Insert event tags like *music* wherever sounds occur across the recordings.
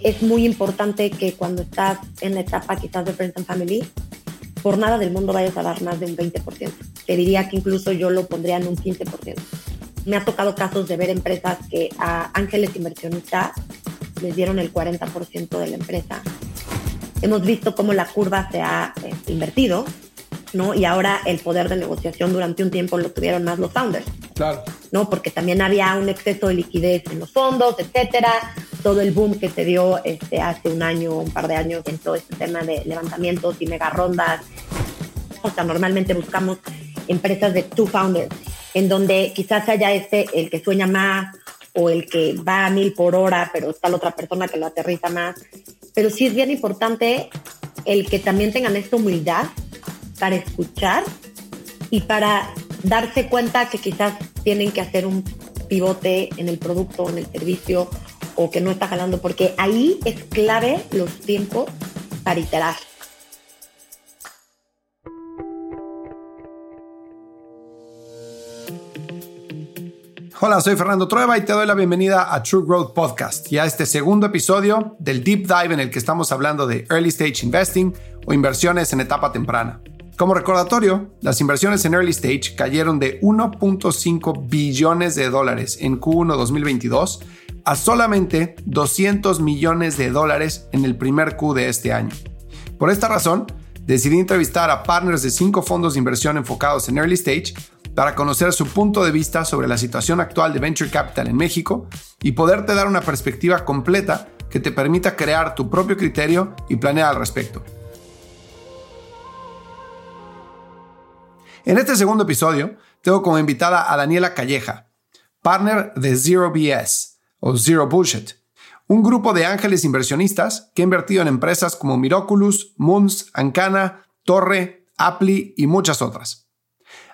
Es muy importante que cuando estás en la etapa quizás de Friends and Family, por nada del mundo vayas a dar más de un 20%. Te diría que incluso yo lo pondría en un 15%. Me ha tocado casos de ver empresas que a ángeles inversionistas les dieron el 40% de la empresa. Hemos visto cómo la curva se ha eh, invertido, ¿no? Y ahora el poder de negociación durante un tiempo lo tuvieron más los founders. Claro. ¿No? Porque también había un exceso de liquidez en los fondos, etcétera. Todo el boom que se dio este, hace un año, un par de años en todo este tema de levantamientos y mega rondas. O sea, normalmente buscamos empresas de two founders, en donde quizás haya este, el que sueña más o el que va a mil por hora, pero está la otra persona que lo aterriza más. Pero sí es bien importante el que también tengan esta humildad para escuchar y para darse cuenta que quizás tienen que hacer un pivote en el producto, en el servicio o que no está jalando, porque ahí es clave los tiempos para iterar. Hola, soy Fernando Trueba y te doy la bienvenida a True Growth Podcast y a este segundo episodio del Deep Dive en el que estamos hablando de Early Stage Investing o inversiones en etapa temprana. Como recordatorio, las inversiones en Early Stage cayeron de 1.5 billones de dólares en Q1 2022 a solamente 200 millones de dólares en el primer Q de este año. Por esta razón, decidí entrevistar a partners de cinco fondos de inversión enfocados en Early Stage para conocer su punto de vista sobre la situación actual de Venture Capital en México y poderte dar una perspectiva completa que te permita crear tu propio criterio y planear al respecto. En este segundo episodio, tengo como invitada a Daniela Calleja, partner de Zero BS o Zero Bullshit, un grupo de ángeles inversionistas que ha invertido en empresas como Miraculous, Moons, Ancana, Torre, Apply y muchas otras.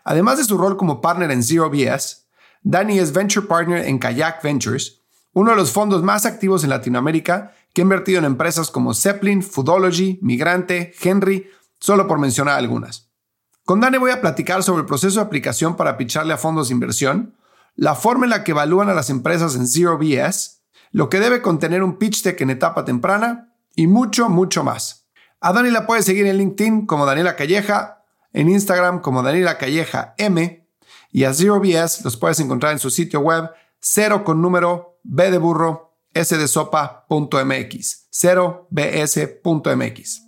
Además de su rol como partner en Zero BS, Dani es Venture Partner en Kayak Ventures, uno de los fondos más activos en Latinoamérica que ha invertido en empresas como Zeppelin, Foodology, Migrante, Henry, solo por mencionar algunas. Con Dani voy a platicar sobre el proceso de aplicación para picharle a fondos de inversión, la forma en la que evalúan a las empresas en Zero BS, lo que debe contener un pitch deck en etapa temprana y mucho, mucho más. A Dani la puedes seguir en LinkedIn como Daniela Calleja en Instagram como Daniela Calleja M y a Zero BS los puedes encontrar en su sitio web cero con número B de burro S de sopa.mx 0bs.mx.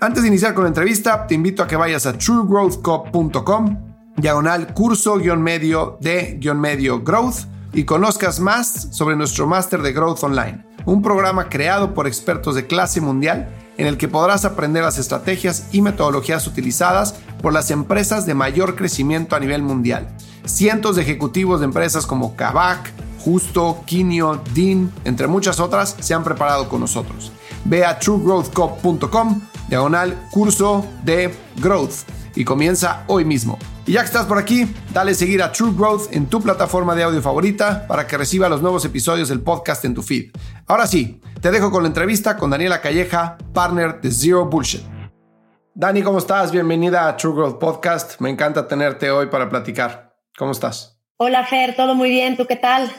Antes de iniciar con la entrevista, te invito a que vayas a truegrowthco.com, diagonal curso guion medio de guion medio growth y conozcas más sobre nuestro máster de Growth Online, un programa creado por expertos de clase mundial en el que podrás aprender las estrategias y metodologías utilizadas por las empresas de mayor crecimiento a nivel mundial. Cientos de ejecutivos de empresas como Kavak, Justo, Kinio, Dean, entre muchas otras, se han preparado con nosotros. Ve a truegrowthcop.com, diagonal curso de growth y comienza hoy mismo. Y ya que estás por aquí, dale seguir a True Growth en tu plataforma de audio favorita para que reciba los nuevos episodios del podcast en tu feed. Ahora sí, te dejo con la entrevista con Daniela Calleja, partner de Zero Bullshit. Dani, ¿cómo estás? Bienvenida a True Growth Podcast. Me encanta tenerte hoy para platicar. ¿Cómo estás? Hola Fer, todo muy bien. ¿Tú qué tal?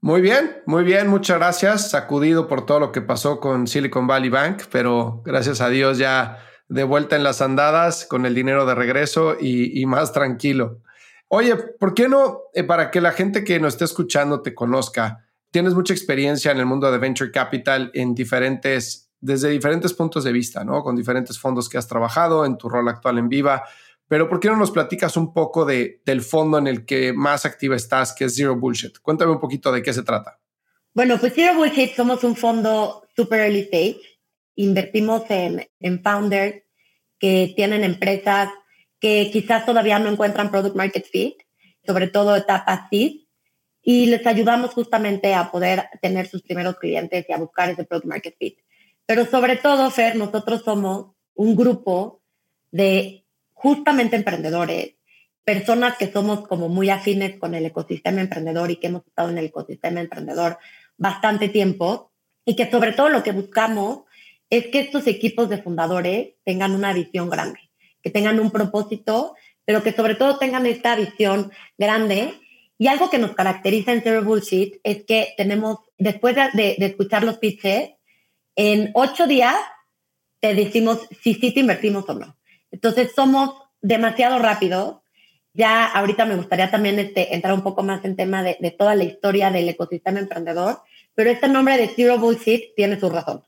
Muy bien, muy bien, muchas gracias. Sacudido por todo lo que pasó con Silicon Valley Bank, pero gracias a Dios ya de vuelta en las andadas con el dinero de regreso y, más tranquilo. Oye, ¿por qué no, eh, para que la gente que nos esté escuchando te conozca, tienes mucha experiencia en el mundo de venture capital en diferentes, desde diferentes puntos de vista, ¿no? Con diferentes fondos que has trabajado en tu rol actual en Viva. Pero ¿por qué no nos platicas un poco de, del fondo en el que más activa estás, que es Zero Bullshit? Cuéntame un poquito de qué se trata. Bueno, pues Zero Bullshit somos un fondo super early stage. Invertimos en, en founders que tienen empresas que quizás todavía no encuentran product market fit, sobre todo etapa seed, y les ayudamos justamente a poder tener sus primeros clientes y a buscar ese product market fit. Pero sobre todo, Fer, nosotros somos un grupo de justamente emprendedores, personas que somos como muy afines con el ecosistema emprendedor y que hemos estado en el ecosistema emprendedor bastante tiempo y que sobre todo lo que buscamos es que estos equipos de fundadores tengan una visión grande, que tengan un propósito, pero que sobre todo tengan esta visión grande Y algo que nos caracteriza en Zero Bullshit es que tenemos, después de, escuchar los pitches, en ocho días te decimos si sí te invertimos o no. Entonces somos demasiado rápidos. Ya ahorita me gustaría también este, entrar un poco más en tema de, de toda la historia del ecosistema emprendedor, pero este nombre de Zero Bullshit tiene su razón.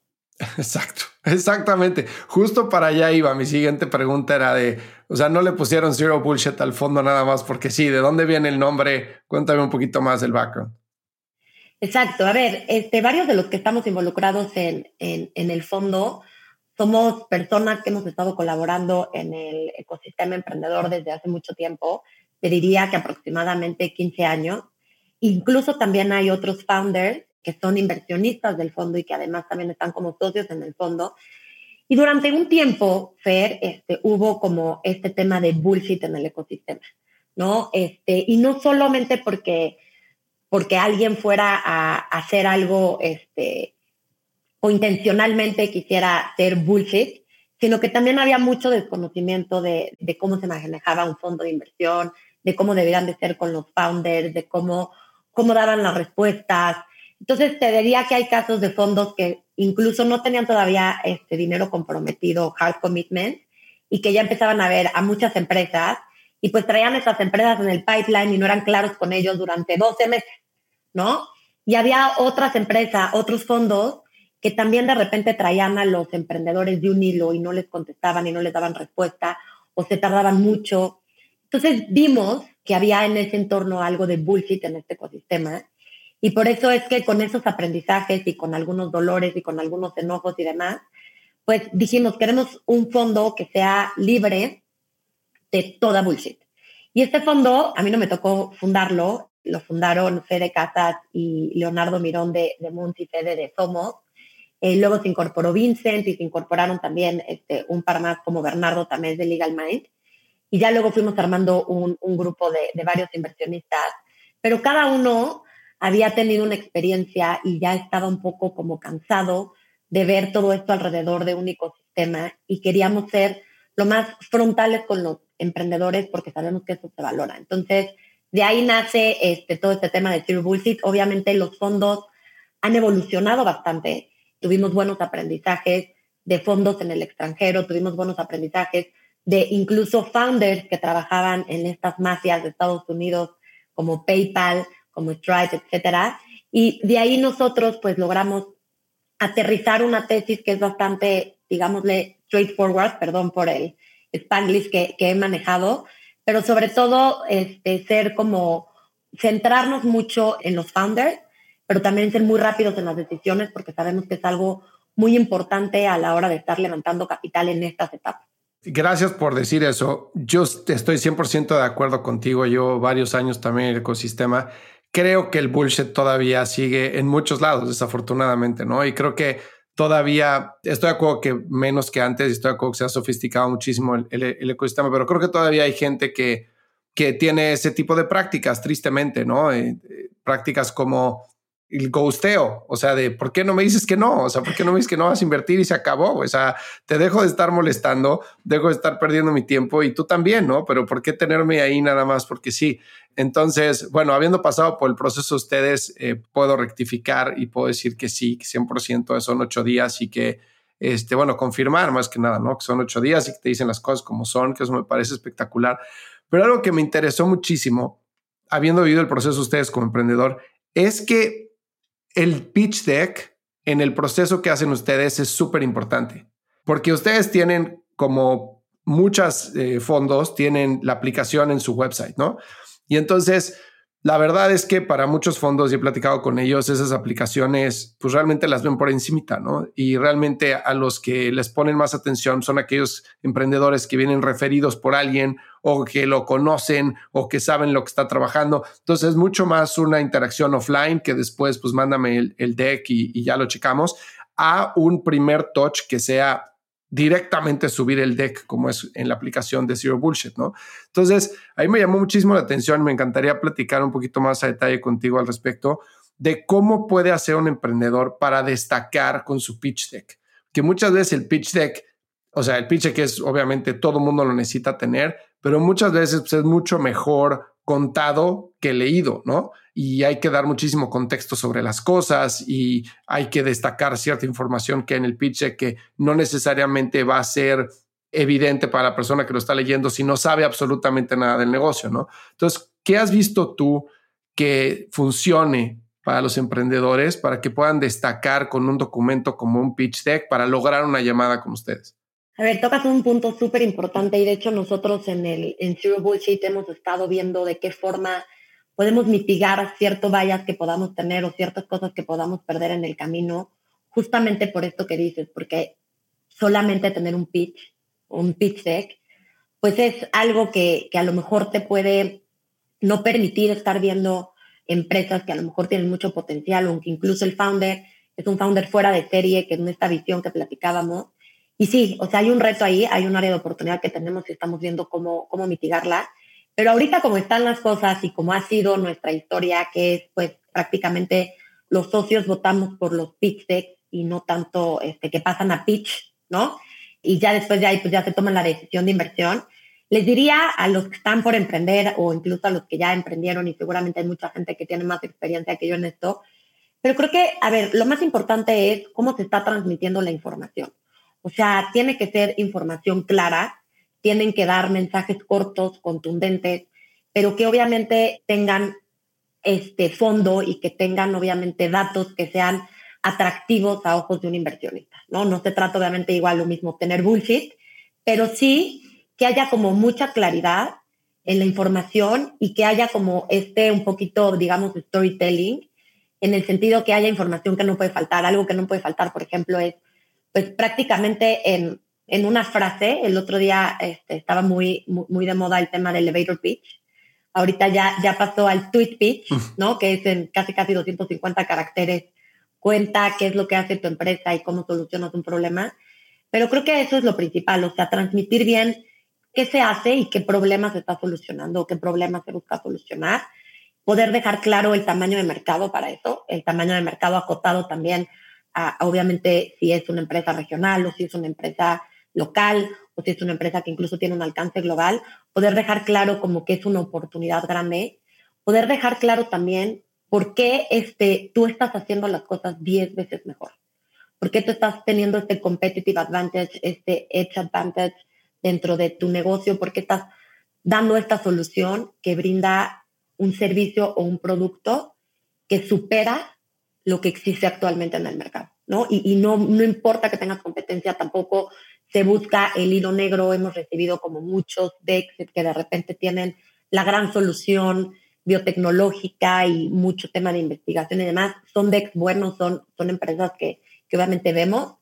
Exacto, exactamente. Justo para allá iba. Mi siguiente pregunta era de, o sea, no le pusieron Zero Bullshit al fondo nada más porque sí, ¿de dónde viene el nombre? Cuéntame un poquito más del background. Exacto. A ver, este, varios de los que estamos involucrados en, en, en el fondo somos personas que hemos estado colaborando en el ecosistema emprendedor desde hace mucho tiempo. Te diría que aproximadamente 15 años. Incluso también hay otros founders que son inversionistas del fondo y que además también están como socios en el fondo. Y durante un tiempo, Fer, este, hubo como este tema de bullshit en el ecosistema, ¿no? Este, y no solamente porque, porque alguien fuera a, hacer algo este, o intencionalmente quisiera hacer bullshit, sino que también había mucho desconocimiento de, cómo se manejaba un fondo de inversión, de cómo debían de ser con los founders, de cómo, cómo daban las respuestas, entonces, te diría que hay casos de fondos que incluso no tenían todavía este dinero comprometido, hard commitment, y que ya empezaban a ver a muchas empresas y pues traían esas empresas en el pipeline y no eran claros con ellos durante 12 meses, ¿no? Y había otras empresas, otros fondos que también de repente traían a los emprendedores de un hilo y no les contestaban y no les daban respuesta o se tardaban mucho. Entonces vimos que había en ese entorno algo de bullshit en este ecosistema y por eso es que con esos aprendizajes y con algunos dolores y con algunos enojos y demás, pues dijimos, queremos un fondo que sea libre de toda bullshit. Y este fondo, a mí no me tocó fundarlo, lo fundaron Fede Casas y Leonardo Mirón de, de y Fede de Somos. Eh, luego se incorporó Vincent y se incorporaron también este, un par más como Bernardo también de Legal Mind. Y ya luego fuimos armando un, un grupo de, de varios inversionistas, pero cada uno había tenido una experiencia y ya estaba un poco como cansado de ver todo esto alrededor de un ecosistema y queríamos ser lo más frontales con los emprendedores porque sabemos que eso se valora. Entonces, de ahí nace este, todo este tema de Zero Bullshit. Obviamente los fondos han evolucionado bastante. Tuvimos buenos aprendizajes de fondos en el extranjero, tuvimos buenos aprendizajes de incluso founders que trabajaban en estas mafias de Estados Unidos como PayPal como Stripe, etcétera. Y de ahí nosotros pues logramos aterrizar una tesis que es bastante, digámosle, straightforward, perdón por el spanglish que, que he manejado, pero sobre todo este, ser como centrarnos mucho en los founders, pero también ser muy rápidos en las decisiones porque sabemos que es algo muy importante a la hora de estar levantando capital en estas etapas. Gracias por decir eso. Yo estoy 100% de acuerdo contigo. Yo varios años también en el ecosistema creo que el bullshit todavía sigue en muchos lados, desafortunadamente, ¿no? Y creo que todavía, estoy de acuerdo que menos que antes, estoy de acuerdo que se ha sofisticado muchísimo el, ecosistema, pero creo que todavía hay gente que, que tiene ese tipo de prácticas, tristemente, ¿no? Eh, eh, prácticas como el ghosteo, o sea, de por qué no me dices que no, o sea, por qué no me dices que no vas a invertir y se acabó, o sea, te dejo de estar molestando, dejo de estar perdiendo mi tiempo y tú también, ¿no? Pero ¿por qué tenerme ahí nada más? Porque sí. Entonces, bueno, habiendo pasado por el proceso ustedes, eh, puedo rectificar y puedo decir que sí, que 100% son ocho días y que, este, bueno, confirmar más que nada, ¿no? Que son ocho días y que te dicen las cosas como son, que eso me parece espectacular. Pero algo que me interesó muchísimo, habiendo vivido el proceso ustedes como emprendedor, es que el pitch deck en el proceso que hacen ustedes es súper importante, porque ustedes tienen como muchos eh, fondos, tienen la aplicación en su website, ¿no? Y entonces la verdad es que para muchos fondos, y he platicado con ellos, esas aplicaciones, pues realmente las ven por encimita, ¿no? Y realmente a los que les ponen más atención son aquellos emprendedores que vienen referidos por alguien o que lo conocen o que saben lo que está trabajando. Entonces es mucho más una interacción offline que después, pues mándame el, deck y, y ya lo checamos, a un primer touch que sea directamente subir el deck como es en la aplicación de Zero Bullshit, ¿no? Entonces, ahí me llamó muchísimo la atención, me encantaría platicar un poquito más a detalle contigo al respecto de cómo puede hacer un emprendedor para destacar con su pitch deck, que muchas veces el pitch deck, o sea, el pitch deck es obviamente todo mundo lo necesita tener, pero muchas veces pues, es mucho mejor contado que leído, ¿no? Y hay que dar muchísimo contexto sobre las cosas y hay que destacar cierta información que en el pitch que no necesariamente va a ser evidente para la persona que lo está leyendo si no sabe absolutamente nada del negocio, ¿no? Entonces, ¿qué has visto tú que funcione para los emprendedores para que puedan destacar con un documento como un pitch deck para lograr una llamada con ustedes? A ver, tocas un punto súper importante y de hecho nosotros en el en Zero Bullshit hemos estado viendo de qué forma podemos mitigar ciertos vallas que podamos tener o ciertas cosas que podamos perder en el camino, justamente por esto que dices, porque solamente tener un pitch, un pitch deck, pues es algo que, que a lo mejor te puede no permitir estar viendo empresas que a lo mejor tienen mucho potencial, aunque incluso el founder es un founder fuera de serie, que es esta visión que platicábamos, y sí, o sea, hay un reto ahí, hay un área de oportunidad que tenemos y estamos viendo cómo, cómo mitigarla. Pero ahorita como están las cosas y como ha sido nuestra historia, que es pues prácticamente los socios votamos por los pitch decks y no tanto este, que pasan a pitch, ¿no? Y ya después de ahí pues ya se toman la decisión de inversión. Les diría a los que están por emprender o incluso a los que ya emprendieron y seguramente hay mucha gente que tiene más experiencia que yo en esto, pero creo que, a ver, lo más importante es cómo se está transmitiendo la información. O sea, tiene que ser información clara, tienen que dar mensajes cortos, contundentes, pero que obviamente tengan este fondo y que tengan obviamente datos que sean atractivos a ojos de un inversionista, ¿no? No se trata obviamente igual lo mismo tener bullshit, pero sí que haya como mucha claridad en la información y que haya como este un poquito, digamos, storytelling, en el sentido que haya información que no puede faltar. Algo que no puede faltar, por ejemplo, es pues prácticamente en, en una frase, el otro día este, estaba muy, muy, de moda el tema del elevator pitch, ahorita ya, ya pasó al tweet pitch, ¿no? Que es en casi casi 250 caracteres, cuenta qué es lo que hace tu empresa y cómo solucionas un problema. Pero creo que eso es lo principal, o sea, transmitir bien qué se hace y qué problemas se está solucionando o qué problemas se busca solucionar. Poder dejar claro el tamaño de mercado para eso, el tamaño de mercado acotado también obviamente si es una empresa regional o si es una empresa local o si es una empresa que incluso tiene un alcance global, poder dejar claro como que es una oportunidad grande, poder dejar claro también por qué este, tú estás haciendo las cosas 10 veces mejor, por qué tú estás teniendo este competitive advantage, este edge advantage dentro de tu negocio, por qué estás dando esta solución que brinda un servicio o un producto que supera lo que existe actualmente en el mercado, ¿no? Y, no, no importa que tengas competencia, tampoco se busca el hilo negro. Hemos recibido como muchos decks que de repente tienen la gran solución biotecnológica y mucho tema de investigación y demás. Son decks buenos, son, son empresas que, que obviamente vemos,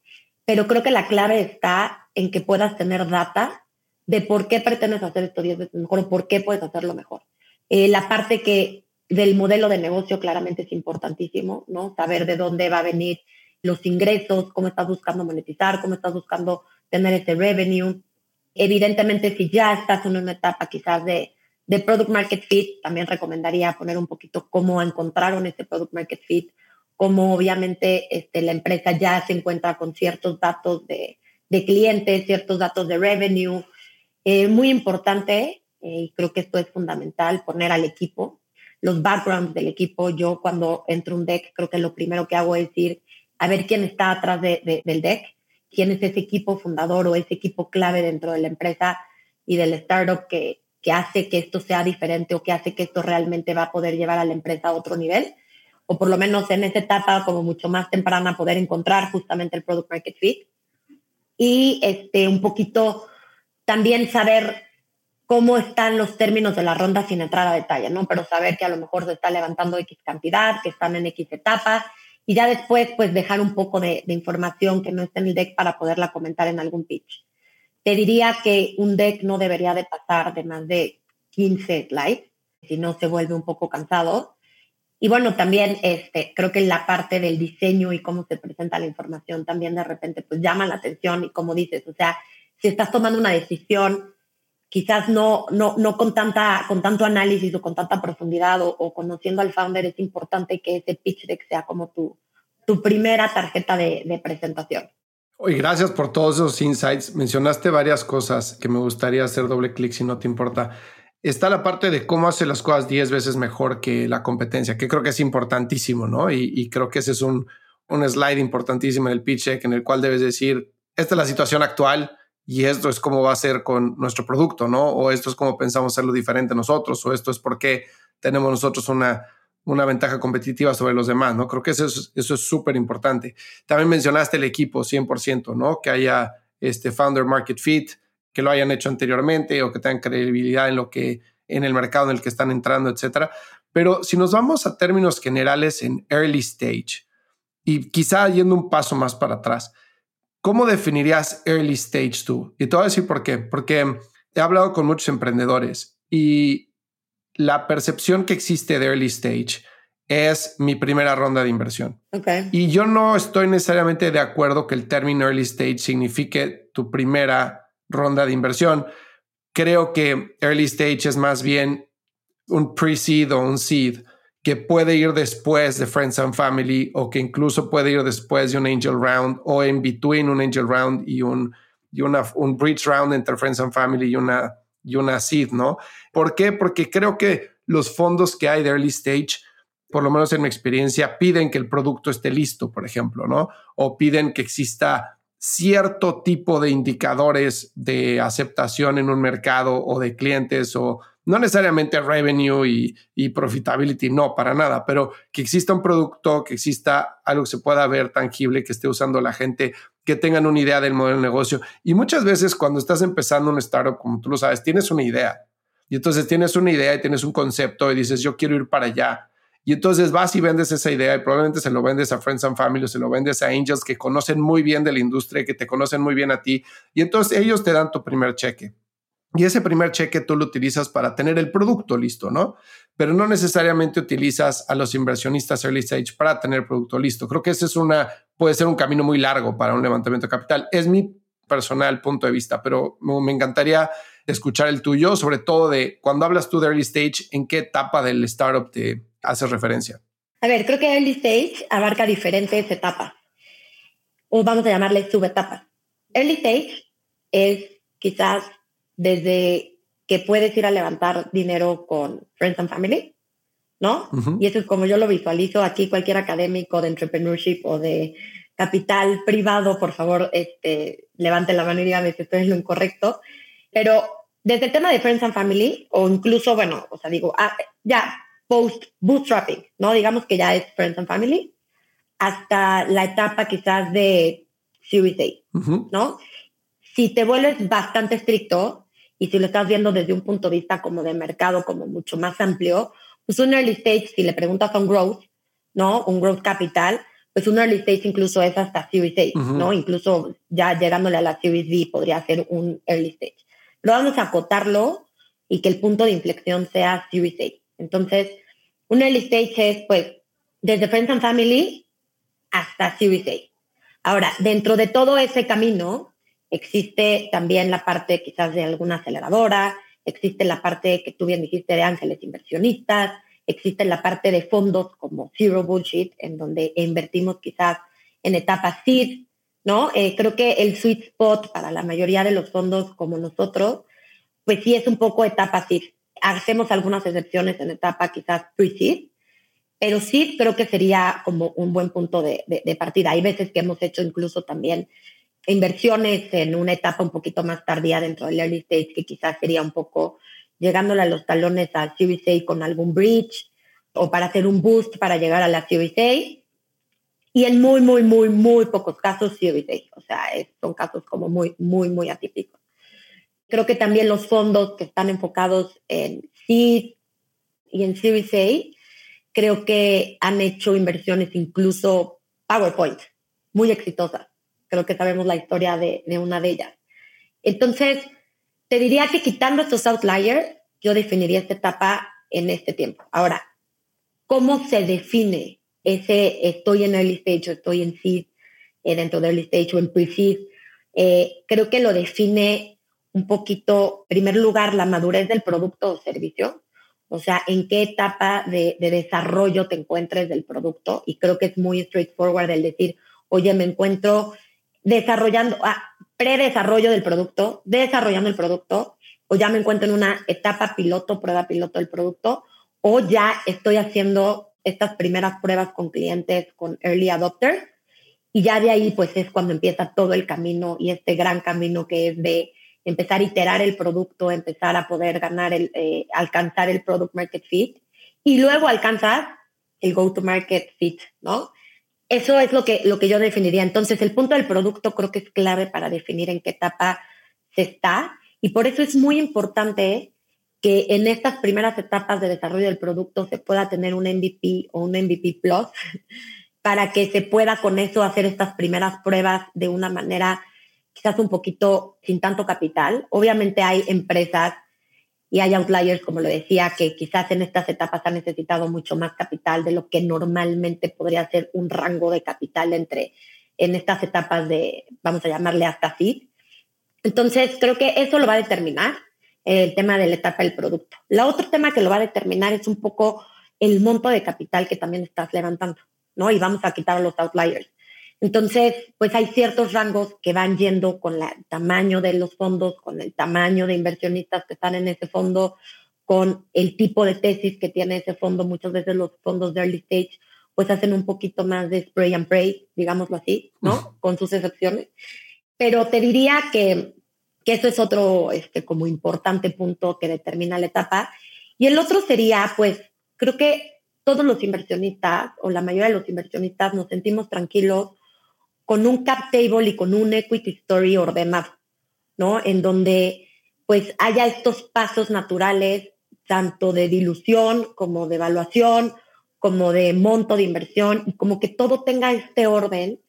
pero creo que la clave está en que puedas tener data de por qué pretendes hacer esto 10 veces mejor o por qué puedes hacerlo mejor. Eh, la parte que del modelo de negocio claramente es importantísimo, ¿no? Saber de dónde va a venir los ingresos, cómo estás buscando monetizar, cómo estás buscando tener ese revenue. Evidentemente, si ya estás en una etapa quizás de, de product market fit, también recomendaría poner un poquito cómo encontraron ese product market fit, cómo obviamente este, la empresa ya se encuentra con ciertos datos de, de clientes, ciertos datos de revenue. Eh, muy importante, eh, y creo que esto es fundamental, poner al equipo los backgrounds del equipo. Yo cuando entro un deck, creo que lo primero que hago es ir a ver quién está atrás del deck, quién es ese equipo fundador o ese equipo clave dentro de la empresa y del startup que, que hace que esto sea diferente o que hace que esto realmente va a poder llevar a la empresa a otro nivel. O por lo menos en esa etapa como mucho más temprana poder encontrar justamente el product market fit. Y este, un poquito también saber cómo están los términos de la ronda sin entrar a detalle, ¿no? Pero saber que a lo mejor se está levantando X cantidad, que están en X etapa, y ya después, pues, dejar un poco de, información que no está en el deck para poderla comentar en algún pitch. Te diría que un deck no debería de pasar de más de 15 slides, si no se vuelve un poco cansado. Y bueno, también este, creo que la parte del diseño y cómo se presenta la información también de repente pues llama la atención y como dices, o sea, si estás tomando una decisión quizás no, no, no con, tanta, con tanto análisis o con tanta profundidad o, conociendo al founder, es importante que ese pitch deck sea como tu, tu primera tarjeta de, de presentación. Oye, gracias por todos esos insights. Mencionaste varias cosas que me gustaría hacer doble clic si no te importa. está la parte de cómo hace las cosas 10 veces mejor que la competencia, que creo que es importantísimo, ¿no? Y, creo que ese es un, un slide importantísimo en el pitch deck en el cual debes decir, esta es la situación actual y esto es cómo va a ser con nuestro producto, ¿no? O esto es cómo pensamos hacerlo diferente nosotros, o esto es porque tenemos nosotros una, una ventaja competitiva sobre los demás, ¿no? Creo que eso es eso es súper importante. También mencionaste el equipo 100%, ¿no? Que haya este founder market fit, que lo hayan hecho anteriormente o que tengan credibilidad en lo que en el mercado en el que están entrando, etcétera. Pero si nos vamos a términos generales en early stage y quizá yendo un paso más para atrás, ¿cómo definirías early stage tú? Y te voy a decir por qué. Porque he hablado con muchos emprendedores y la percepción que existe de early stage es mi primera ronda de inversión. Y yo no estoy necesariamente de acuerdo que el término early stage signifique tu primera ronda de inversión. Creo que early stage es más bien un pre-seed o un seed que puede ir después de Friends and Family o que incluso puede ir después de un angel round o en between un angel round y un, y una, un bridge round entre Friends and Family y una y una seed, ¿no? ¿Por qué? Porque creo que los fondos que hay de early stage, por lo menos en mi experiencia, piden que el producto esté listo, por ejemplo, ¿no? O piden que exista cierto tipo de indicadores de aceptación en un mercado o de clientes o no necesariamente revenue y, y, profitability, no, para nada, pero que exista un producto, que exista algo que se pueda ver tangible, que esté usando la gente, que tengan una idea del modelo de negocio. Y muchas veces cuando estás empezando un startup, como tú lo sabes, tienes una idea. Y entonces tienes una idea y tienes un concepto y dices, yo quiero ir para allá. Y entonces vas y vendes esa idea y probablemente se lo vendes a Friends and Family o se lo vendes a Angels que conocen muy bien de la industria, que te conocen muy bien a ti. Y entonces ellos te dan tu primer cheque. Y ese primer cheque tú lo utilizas para tener el producto listo, ¿no? Pero no necesariamente utilizas a los inversionistas early stage para tener el producto listo. Creo que ese es una, puede ser un camino muy largo para un levantamiento de capital. Es mi personal punto de vista, pero me encantaría escuchar el tuyo, sobre todo de cuando hablas tú de early stage, ¿en qué etapa del startup te haces referencia? A ver, creo que early stage abarca diferentes etapas, o vamos a llamarle subetapas. Early stage es quizás desde que puedes ir a levantar dinero con Friends and Family, ¿no? Y eso es como yo lo visualizo aquí, cualquier académico de entrepreneurship o de capital privado, por favor, este, levante la mano y dígame si estoy en lo incorrecto. Pero desde el tema de Friends and Family, o incluso, bueno, o sea, digo, ah, ya post bootstrapping, ¿no? Digamos que ya es Friends and Family, hasta la etapa quizás de Series A, ¿no? Si te vuelves bastante estricto, y si lo estás viendo desde un punto de vista como de mercado, como mucho más amplio, pues un early stage, si le preguntas a un growth, ¿no? Un growth capital, pues un early stage incluso es hasta Series A, ¿no? Incluso ya llegándole a la Series B podría ser un early stage. Pero vamos a acotarlo y que el punto de inflexión sea Series A. Entonces, un early stage es, pues, desde Friends and Family hasta Series A. Ahora, dentro de todo ese camino, Existe también la parte quizás de alguna aceleradora, existe la parte que tú bien dijiste de ángeles inversionistas, existe la parte de fondos como Zero Bullshit, en donde invertimos quizás en etapas seed, ¿no? Eh, creo que el sweet spot para la mayoría de los fondos como nosotros, pues sí es un poco etapa seed. Hacemos algunas excepciones en etapa quizás pre-seed, pero sí creo que sería como un buen punto de, de partida. Hay veces que hemos hecho incluso también inversiones en una etapa un poquito más tardía dentro del early stage, que quizás sería un poco llegándole a los talones a Series A con algún bridge o para hacer un boost para llegar a la Series A. Y en muy, muy, muy, muy pocos casos Series A. O sea, son casos como muy, muy, muy atípicos. Creo que también los fondos que están enfocados en seed y en Series A, creo que han hecho inversiones incluso PowerPoint, muy exitosas creo que sabemos la historia de, una de ellas. Entonces, te diría que quitando estos outliers, yo definiría esta etapa en este tiempo. Ahora, ¿cómo se define ese estoy en early stage o estoy en seed, eh, dentro de early stage o en pre-seed? Eh, creo que lo define un poquito, en primer lugar, la madurez del producto o servicio. O sea, en qué etapa de, de desarrollo te encuentres del producto. Y creo que es muy straightforward el decir, oye, me encuentro desarrollando, ah, predesarrollo del producto, desarrollando el producto o ya me encuentro en una etapa piloto, prueba piloto del producto, o ya estoy haciendo estas primeras pruebas con clientes, con early adopters, y ya de ahí pues es cuando empieza todo el camino y este gran camino que es de empezar a iterar el producto, empezar a poder ganar el, eh, alcanzar el product market fit y luego alcanzar el go to market fit, ¿no? Eso es lo que, lo que yo definiría. Entonces, el punto del producto creo que es clave para definir en qué etapa se está y por eso es muy importante que en estas primeras etapas de desarrollo del producto se pueda tener un MVP o un MVP Plus *laughs* para que se pueda con eso hacer estas primeras pruebas de una manera quizás un poquito sin tanto capital. Obviamente hay empresas y hay outliers, como lo decía, que quizás en estas etapas han necesitado mucho más capital de lo que normalmente podría ser un rango de capital entre en estas etapas de, vamos a llamarle hasta así. Entonces, creo que eso lo va a determinar el tema de la etapa del producto. La otro tema que lo va a determinar es un poco el monto de capital que también estás levantando, ¿no? Y vamos a quitar los outliers. Entonces, pues hay ciertos rangos que van yendo con el tamaño de los fondos, con el tamaño de inversionistas que están en ese fondo, con el tipo de tesis que tiene ese fondo. Muchas veces los fondos de early stage pues hacen un poquito más de spray and pray, digámoslo así, ¿no? Con sus excepciones. Pero te diría que, que eso es otro este, como importante punto que determina la etapa. Y el otro sería, pues, creo que todos los inversionistas o la mayoría de los inversionistas nos sentimos tranquilos con un cap table y con un equity story ordenado, ¿no? En donde pues haya estos pasos naturales, tanto de dilución como de evaluación, como de monto de inversión, y como que todo tenga este orden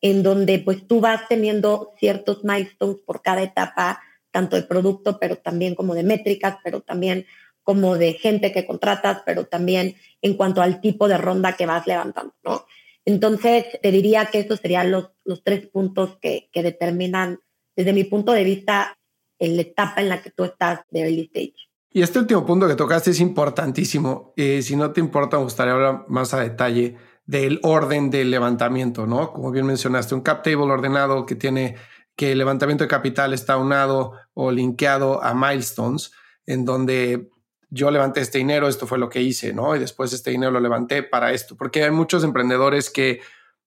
en donde pues tú vas teniendo ciertos milestones por cada etapa, tanto de producto, pero también como de métricas, pero también como de gente que contratas, pero también en cuanto al tipo de ronda que vas levantando, ¿no? Entonces, te diría que esos serían los, los tres puntos que, que, determinan, desde mi punto de vista, la etapa en la que tú estás de early stage. Y este último punto que tocaste es importantísimo. Eh, si no te importa, me gustaría hablar más a detalle del orden del levantamiento, ¿no? Como bien mencionaste, un cap table ordenado que tiene que el levantamiento de capital está unado o linkeado a milestones, en donde yo levanté este dinero, esto fue lo que hice, ¿no? Y después este dinero lo levanté para esto, porque hay muchos emprendedores que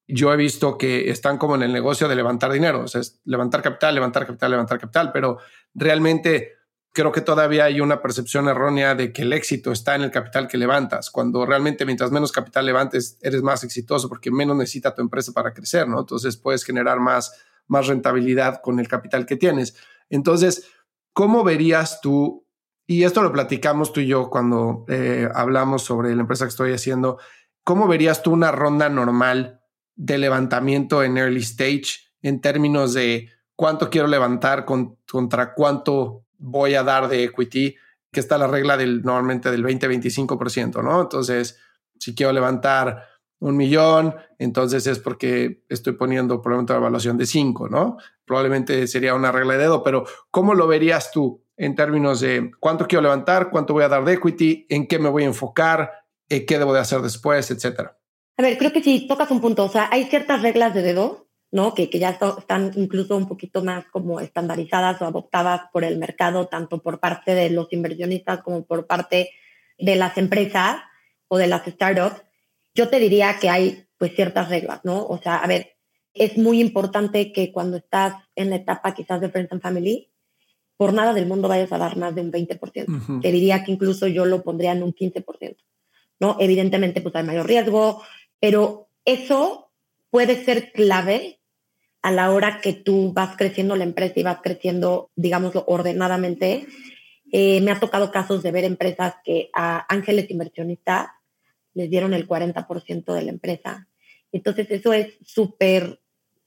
yo he visto que están como en el negocio de levantar dinero, o sea, es levantar capital, levantar capital, levantar capital, pero realmente creo que todavía hay una percepción errónea de que el éxito está en el capital que levantas, cuando realmente mientras menos capital levantes, eres más exitoso porque menos necesita tu empresa para crecer, ¿no? Entonces puedes generar más, más rentabilidad con el capital que tienes. Entonces, ¿cómo verías tú y esto lo platicamos tú y yo cuando eh, hablamos sobre la empresa que estoy haciendo. ¿Cómo verías tú una ronda normal de levantamiento en early stage en términos de cuánto quiero levantar contra cuánto voy a dar de equity? Que está la regla del normalmente del 20-25%, ¿no? Entonces, si quiero levantar un millón, entonces es porque estoy poniendo probablemente una evaluación de 5, ¿no? Probablemente sería una regla de dedo, pero ¿cómo lo verías tú? en términos de cuánto quiero levantar, cuánto voy a dar de equity, en qué me voy a enfocar, eh, qué debo de hacer después, etcétera. A ver, creo que si tocas un punto, o sea, hay ciertas reglas de dedo, ¿no? Que, que ya están incluso un poquito más como estandarizadas o adoptadas por el mercado, tanto por parte de los inversionistas como por parte de las empresas o de las startups. Yo te diría que hay pues ciertas reglas, ¿no? O sea, a ver, es muy importante que cuando estás en la etapa quizás de Friends and Family, por nada del mundo vayas a dar más de un 20%. Te diría que incluso yo lo pondría en un 15%. ¿no? Evidentemente, pues hay mayor riesgo, pero eso puede ser clave a la hora que tú vas creciendo la empresa y vas creciendo, digámoslo, ordenadamente. Eh, me ha tocado casos de ver empresas que a ángeles inversionistas les dieron el 40% de la empresa. Entonces, eso es súper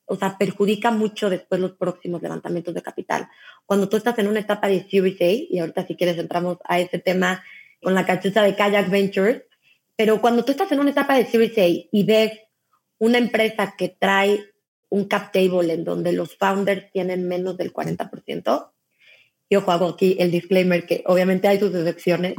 o sea, perjudica mucho después los próximos levantamientos de capital. Cuando tú estás en una etapa de Series A, y ahorita si quieres entramos a ese tema con la cachuza de Kayak Ventures, pero cuando tú estás en una etapa de Series A y ves una empresa que trae un cap table en donde los founders tienen menos del 40%, yo juego aquí el disclaimer que obviamente hay sus excepciones,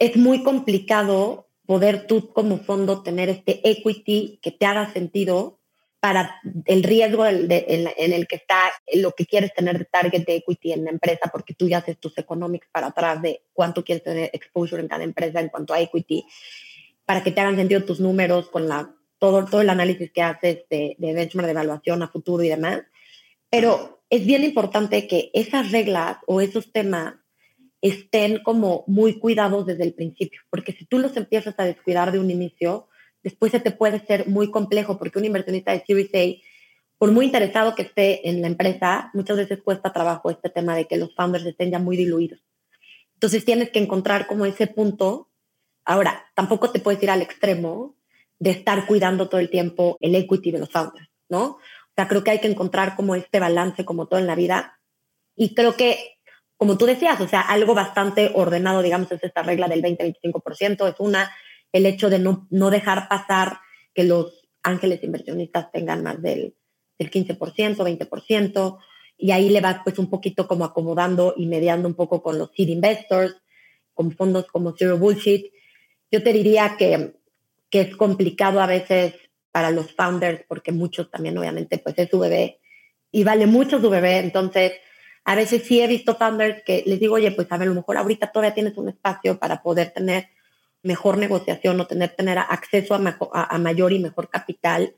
es muy complicado poder tú como fondo tener este equity que te haga sentido para el riesgo en, el que está lo que quieres tener de target de equity en la empresa, porque tú ya haces tus economics para atrás de cuánto quieres tener exposure en cada empresa en cuanto a equity, para que te hagan sentido tus números con la, todo, todo el análisis que haces de, de benchmark, de evaluación a futuro y demás. Pero es bien importante que esas reglas o esos temas estén como muy cuidados desde el principio, porque si tú los empiezas a descuidar de un inicio, después se te puede ser muy complejo, porque un inversionista de Series A, por muy interesado que esté en la empresa, muchas veces cuesta trabajo este tema de que los founders estén ya muy diluidos. Entonces tienes que encontrar como ese punto. Ahora, tampoco te puedes ir al extremo de estar cuidando todo el tiempo el equity de los founders, ¿no? O sea, creo que hay que encontrar como este balance, como todo en la vida. Y creo que como tú decías, o sea, algo bastante ordenado, digamos, es esta regla del 20-25%, es una, el hecho de no, no dejar pasar que los ángeles inversionistas tengan más del, del 15%, 20%, y ahí le vas pues un poquito como acomodando y mediando un poco con los seed investors, con fondos como Zero Bullshit. Yo te diría que, que es complicado a veces para los founders, porque muchos también obviamente pues es su bebé y vale mucho su bebé, entonces a veces sí he visto founders que les digo, oye, pues a ver, a lo mejor ahorita todavía tienes un espacio para poder tener mejor negociación o tener, tener acceso a, mayor y mejor capital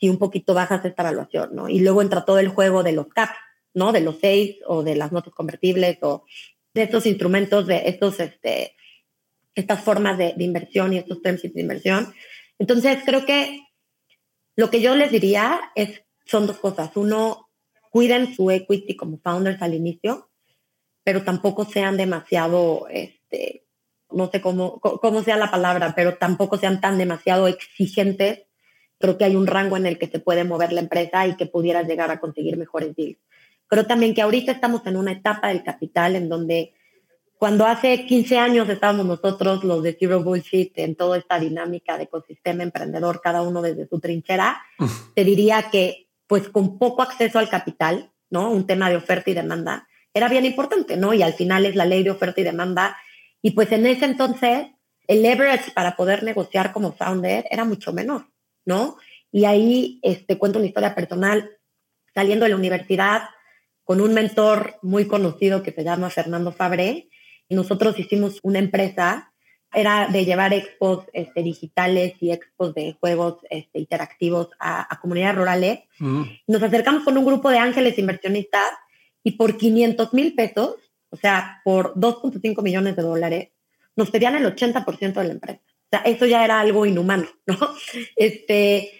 si un poquito bajas esta evaluación, ¿no? Y luego entra todo el juego de los caps, ¿no? De los seis o de las notas convertibles o de estos instrumentos, de estos, este, estas formas de, de inversión y estos terms de inversión. Entonces, creo que lo que yo les diría es, son dos cosas. Uno, cuiden su equity como founders al inicio, pero tampoco sean demasiado, este, no sé cómo, cómo sea la palabra, pero tampoco sean tan demasiado exigentes. Creo que hay un rango en el que se puede mover la empresa y que pudieras llegar a conseguir mejores deals. Creo también que ahorita estamos en una etapa del capital en donde cuando hace 15 años estábamos nosotros, los de Zero Bullshit, en toda esta dinámica de ecosistema emprendedor, cada uno desde su trinchera, te diría que pues con poco acceso al capital, ¿no? Un tema de oferta y demanda, era bien importante, ¿no? Y al final es la ley de oferta y demanda. Y pues en ese entonces, el leverage para poder negociar como founder era mucho menor, ¿no? Y ahí este, cuento una historia personal, saliendo de la universidad con un mentor muy conocido que se llama Fernando Fabre, y nosotros hicimos una empresa era de llevar expos este, digitales y expos de juegos este, interactivos a, comunidades rurales. Nos acercamos con un grupo de ángeles inversionistas y por 500 mil pesos, o sea, por 2.5 millones de dólares, nos pedían el 80% de la empresa. O sea, eso ya era algo inhumano, ¿no? *laughs* Este,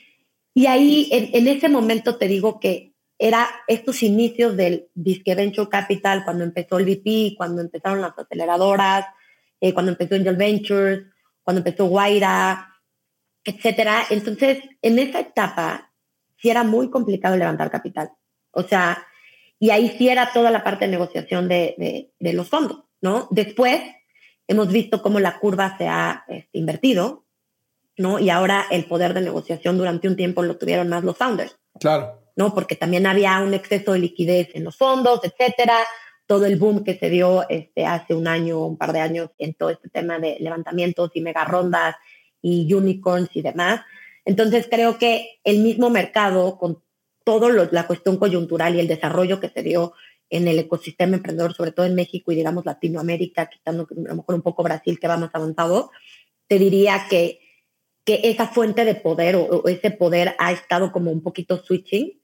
y ahí, en, en ese momento te digo que era estos inicios del Disque Venture Capital, cuando empezó el VP, cuando empezaron las aceleradoras, eh, cuando empezó Angel Ventures, cuando empezó Guaira, etcétera. Entonces, en esa etapa sí era muy complicado levantar capital. O sea, y ahí sí era toda la parte de negociación de, de, los fondos, ¿no? Después hemos visto cómo la curva se ha este, invertido, ¿no? Y ahora el poder de negociación durante un tiempo lo tuvieron más los founders. Claro. ¿No? Porque también había un exceso de liquidez en los fondos, etcétera todo el boom que se dio este, hace un año, un par de años en todo este tema de levantamientos y mega rondas y unicorns y demás. Entonces creo que el mismo mercado, con toda la cuestión coyuntural y el desarrollo que se dio en el ecosistema emprendedor, sobre todo en México y digamos Latinoamérica, quitando a lo mejor un poco Brasil que va más avanzado, te diría que, que esa fuente de poder o ese poder ha estado como un poquito switching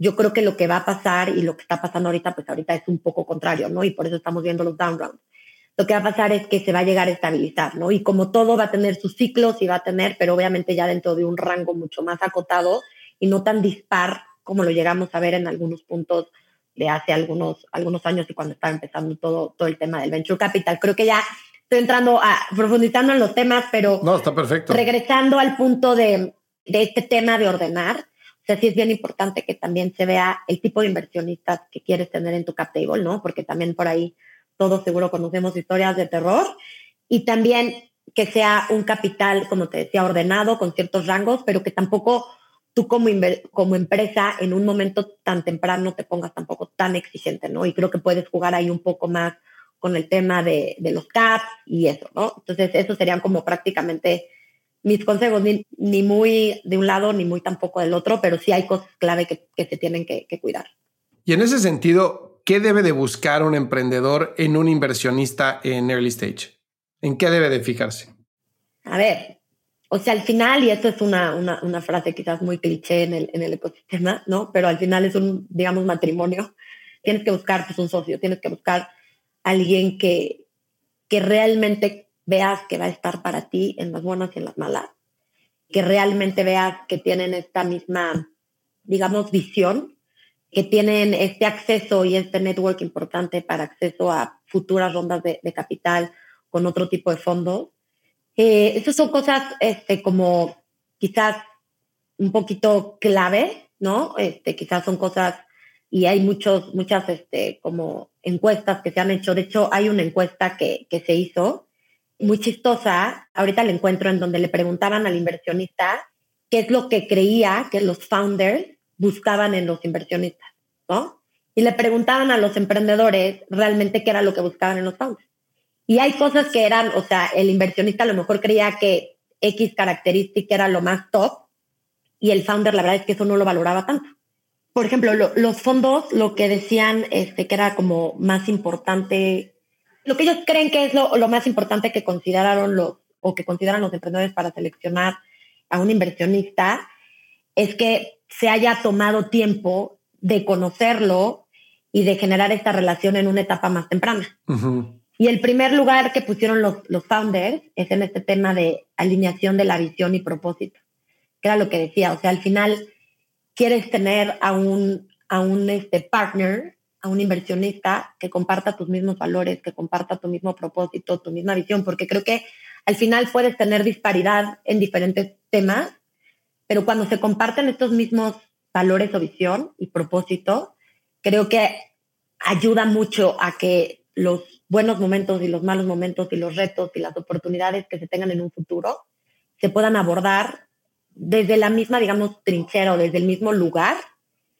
yo creo que lo que va a pasar y lo que está pasando ahorita, pues ahorita es un poco contrario, ¿no? Y por eso estamos viendo los down rounds. Lo que va a pasar es que se va a llegar a estabilizar, ¿no? Y como todo va a tener sus ciclos y va a tener, pero obviamente ya dentro de un rango mucho más acotado y no tan dispar como lo llegamos a ver en algunos puntos de hace algunos, algunos años y cuando estaba empezando todo, todo el tema del venture capital. Creo que ya estoy entrando a profundizando en los temas, pero no, está perfecto. regresando al punto de, de este tema de ordenar, sea, sí es bien importante que también se vea el tipo de inversionistas que quieres tener en tu cap table, ¿no? Porque también por ahí todos seguro conocemos historias de terror y también que sea un capital, como te decía, ordenado con ciertos rangos, pero que tampoco tú como, como empresa en un momento tan temprano te pongas tampoco tan exigente, ¿no? Y creo que puedes jugar ahí un poco más con el tema de, de los caps y eso, ¿no? Entonces, esos serían como prácticamente mis consejos, ni, ni, muy de un lado ni muy tampoco del otro, pero sí hay cosas clave que, que se tienen que, que cuidar. Y en ese sentido, ¿qué debe de buscar un emprendedor en un inversionista en early stage? ¿En qué debe de fijarse? A ver, o sea, al final, y esto es una, una, una frase quizás muy cliché en el, en el, ecosistema, ¿no? Pero al final es un, digamos, matrimonio. Tienes que buscar pues, un socio, tienes que buscar alguien que, que realmente veas que va a estar para ti en las buenas y en las malas, que realmente veas que tienen esta misma, digamos, visión, que tienen este acceso y este network importante para acceso a futuras rondas de, de capital con otro tipo de fondos. Eh, esas son cosas este, como quizás un poquito clave, ¿no? Este, quizás son cosas y hay muchos, muchas este, como encuestas que se han hecho. De hecho, hay una encuesta que, que se hizo muy chistosa. Ahorita la encuentro en donde le preguntaban al inversionista qué es lo que creía que los founders buscaban en los inversionistas, ¿no? Y le preguntaban a los emprendedores realmente qué era lo que buscaban en los founders. Y hay cosas que eran, o sea, el inversionista a lo mejor creía que X característica era lo más top y el founder la verdad es que eso no lo valoraba tanto. Por ejemplo, los fondos, lo que decían este, que era como más importante, lo que ellos creen que es lo, lo más importante que consideraron los, o que consideran los emprendedores para seleccionar a un inversionista, es que se haya tomado tiempo de conocerlo y de generar esta relación en una etapa más temprana. Y el primer lugar que pusieron los, los founders es en este tema de alineación de la visión y propósito, que era lo que decía, o sea, al final quieres tener a un, a un este, partner, a un inversionista que comparta tus mismos valores, que comparta tu mismo propósito, tu misma visión, porque creo que al final puedes tener disparidad en diferentes temas, pero cuando se comparten estos mismos valores o visión y propósito, creo que ayuda mucho a que los buenos momentos y los malos momentos y los retos y las oportunidades que se tengan en un futuro se puedan abordar desde la misma, digamos, trinchera o desde el mismo lugar,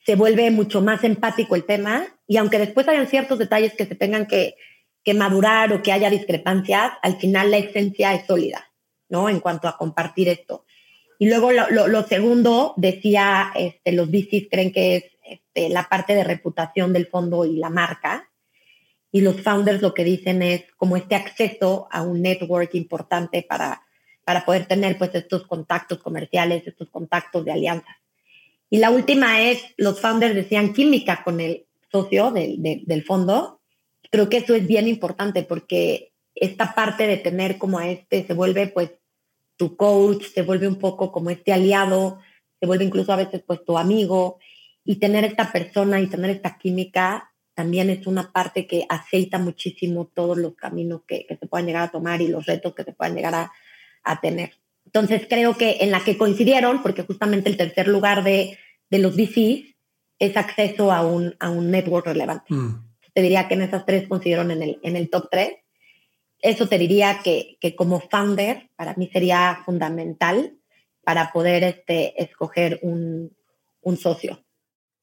se vuelve mucho más empático el tema y aunque después hayan ciertos detalles que se tengan que, que madurar o que haya discrepancias, al final la esencia es sólida, ¿no? En cuanto a compartir esto. Y luego lo, lo, lo segundo, decía, este, los VCs creen que es este, la parte de reputación del fondo y la marca y los founders lo que dicen es como este acceso a un network importante para, para poder tener pues estos contactos comerciales, estos contactos de alianzas. Y la última es, los founders decían química con el socio del, del fondo. Creo que eso es bien importante porque esta parte de tener como a este se vuelve pues tu coach, se vuelve un poco como este aliado, se vuelve incluso a veces pues tu amigo y tener esta persona y tener esta química también es una parte que aceita muchísimo todos los caminos que, se puedan llegar a tomar y los retos que se puedan llegar a, tener. Entonces creo que en la que coincidieron, porque justamente el tercer lugar de, los VCs es acceso a un, a un network relevante. Mm. Te diría que en esas tres coincidieron en el, en el top tres. Eso te diría que, que como founder para mí sería fundamental para poder este, escoger un, un socio.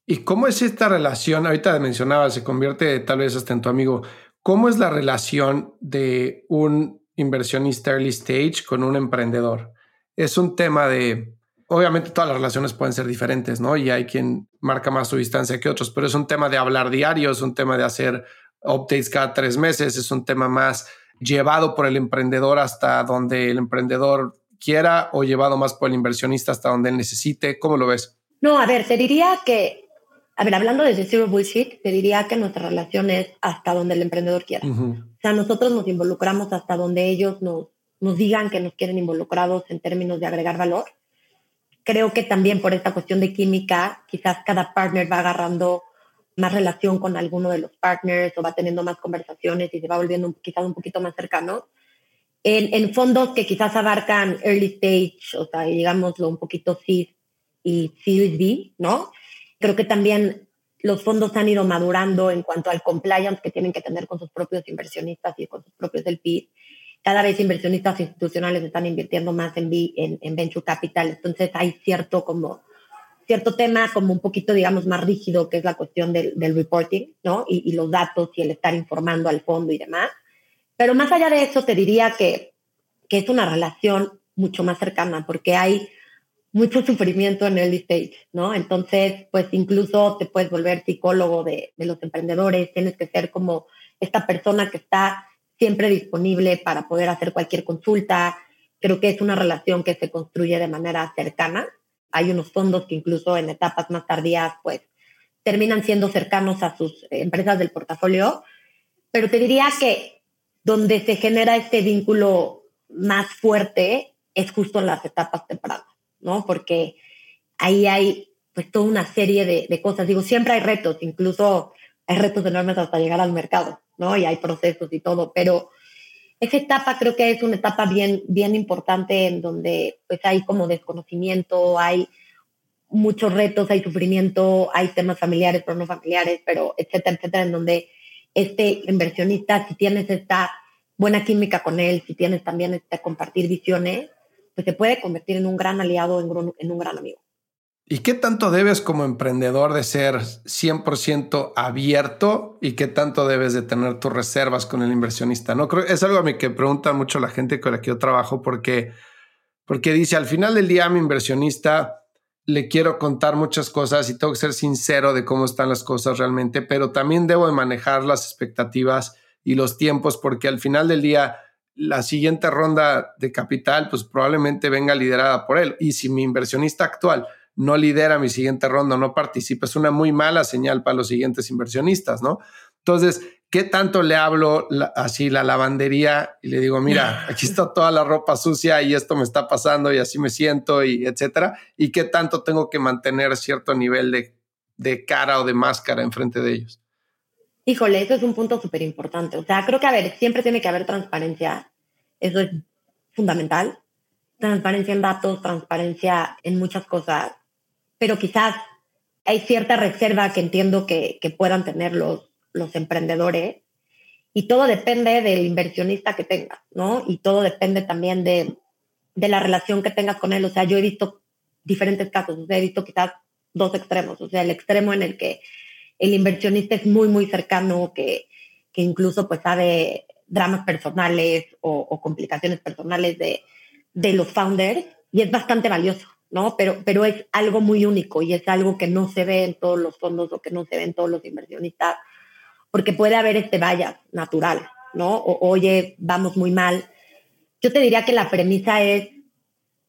¿Y cómo es esta relación? Ahorita mencionaba, se convierte tal vez hasta en tu amigo. ¿Cómo es la relación de un inversionista early stage con un emprendedor? Es un tema de, obviamente todas las relaciones pueden ser diferentes, ¿no? Y hay quien marca más su distancia que otros, pero es un tema de hablar diario, es un tema de hacer updates cada tres meses, es un tema más llevado por el emprendedor hasta donde el emprendedor quiera o llevado más por el inversionista hasta donde él necesite. ¿Cómo lo ves? No, a ver, te diría que a ver, hablando desde Zero Bullshit, te diría que nuestra relación es hasta donde el emprendedor quiera. O sea, nosotros nos involucramos hasta donde ellos nos, nos digan que nos quieren involucrados en términos de agregar valor. Creo que también por esta cuestión de química, quizás cada partner va agarrando más relación con alguno de los partners o va teniendo más conversaciones y se va volviendo quizás un poquito más cercano. En, en, fondos que quizás abarcan early stage, o sea, digámoslo un poquito C y Series B, ¿no? Creo que también los fondos han ido madurando en cuanto al compliance que tienen que tener con sus propios inversionistas y con sus propios LPs. Cada vez inversionistas institucionales están invirtiendo más en, en, venture capital, entonces hay cierto como cierto tema como un poquito, digamos, más rígido, que es la cuestión del, del reporting, ¿no? Y, y, los datos y el estar informando al fondo y demás. Pero más allá de eso, te diría que, que es una relación mucho más cercana, porque hay mucho sufrimiento en el stage, ¿no? Entonces, pues incluso te puedes volver psicólogo de, de, los emprendedores, tienes que ser como esta persona que está siempre disponible para poder hacer cualquier consulta. Creo que es una relación que se construye de manera cercana. Hay unos fondos que incluso en etapas más tardías, pues, terminan siendo cercanos a sus empresas del portafolio. Pero te diría que donde se genera este vínculo más fuerte es justo en las etapas tempranas. ¿no? Porque ahí hay pues toda una serie de, cosas. Digo, siempre hay retos, incluso hay retos enormes hasta llegar al mercado, ¿no? Y hay procesos y todo, pero esa etapa creo que es una etapa bien, bien importante en donde pues hay como desconocimiento, hay muchos retos, hay sufrimiento, hay temas familiares, pero no familiares, pero etcétera, etcétera, en donde este inversionista, si tienes esta buena química con él, si tienes también este compartir visiones, pues se puede convertir en un gran aliado, en un, en un gran amigo. ¿Y qué tanto debes como emprendedor de ser 100% abierto y qué tanto debes de tener tus reservas con el inversionista? No creo es algo a mí que pregunta mucho la gente con la que yo trabajo porque porque dice al final del día a mi inversionista le quiero contar muchas cosas y tengo que ser sincero de cómo están las cosas realmente, pero también debo de manejar las expectativas y los tiempos porque al final del día la siguiente ronda de capital, pues probablemente venga liderada por él. Y si mi inversionista actual no lidera mi siguiente ronda, no participa, es una muy mala señal para los siguientes inversionistas, ¿no? Entonces, ¿qué tanto le hablo así la lavandería y le digo, mira, *laughs* aquí está toda la ropa sucia y esto me está pasando y así me siento y etcétera? ¿Y qué tanto tengo que mantener cierto nivel de, de cara o de máscara enfrente de ellos? Híjole, eso es un punto súper importante. O sea, creo que, a ver, siempre tiene que haber transparencia. Eso es fundamental. Transparencia en datos, transparencia en muchas cosas. Pero quizás hay cierta reserva que entiendo que, puedan tener los, emprendedores. Y todo depende del inversionista que tengas, ¿no? Y todo depende también de, la relación que tengas con él. O sea, yo he visto diferentes casos. O sea, he visto quizás dos extremos. O sea, el extremo en el que el inversionista es muy, muy cercano, que, que incluso pues sabe dramas personales o, complicaciones personales de, los founders y es bastante valioso, ¿no? Pero, pero es algo muy único y es algo que no se ve en todos los fondos o que no se ve en todos los inversionistas, porque puede haber este vaya natural, ¿no? O, oye, vamos muy mal. Yo te diría que la premisa es